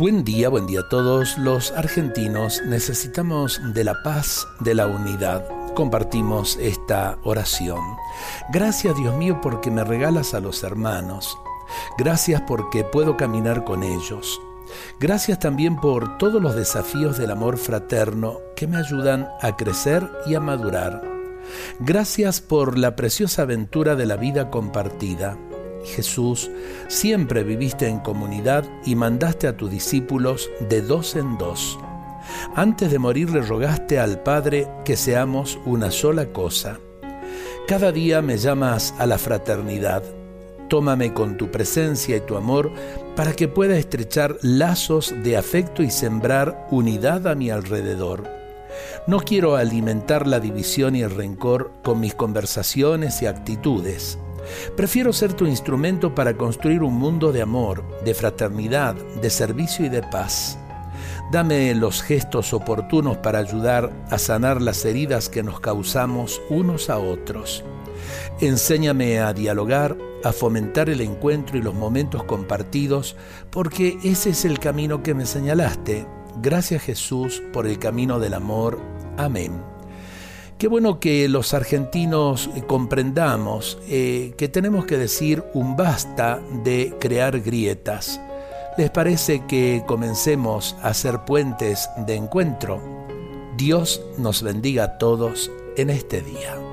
Buen día, buen día a todos. Los argentinos necesitamos de la paz, de la unidad. Compartimos esta oración. Gracias Dios mío porque me regalas a los hermanos. Gracias porque puedo caminar con ellos. Gracias también por todos los desafíos del amor fraterno que me ayudan a crecer y a madurar. Gracias por la preciosa aventura de la vida compartida Jesús, siempre viviste en comunidad y mandaste a tus discípulos de dos en dos. Antes de morir le rogaste al Padre que seamos una sola cosa. Cada día me llamas a la fraternidad. Tómame con tu presencia y tu amor para que pueda estrechar lazos de afecto y sembrar unidad a mi alrededor. No quiero alimentar la división y el rencor con mis conversaciones y actitudes. Prefiero ser tu instrumento para construir un mundo de amor, de fraternidad, de servicio y de paz. Dame los gestos oportunos para ayudar a sanar las heridas que nos causamos unos a otros. Enséñame a dialogar, a fomentar el encuentro y los momentos compartidos, porque ese es el camino que me señalaste. Gracias Jesús por el camino del amor. Amén. Qué bueno que los argentinos comprendamos eh, que tenemos que decir un basta de crear grietas. ¿Les parece que comencemos a hacer puentes de encuentro? Dios nos bendiga a todos en este día.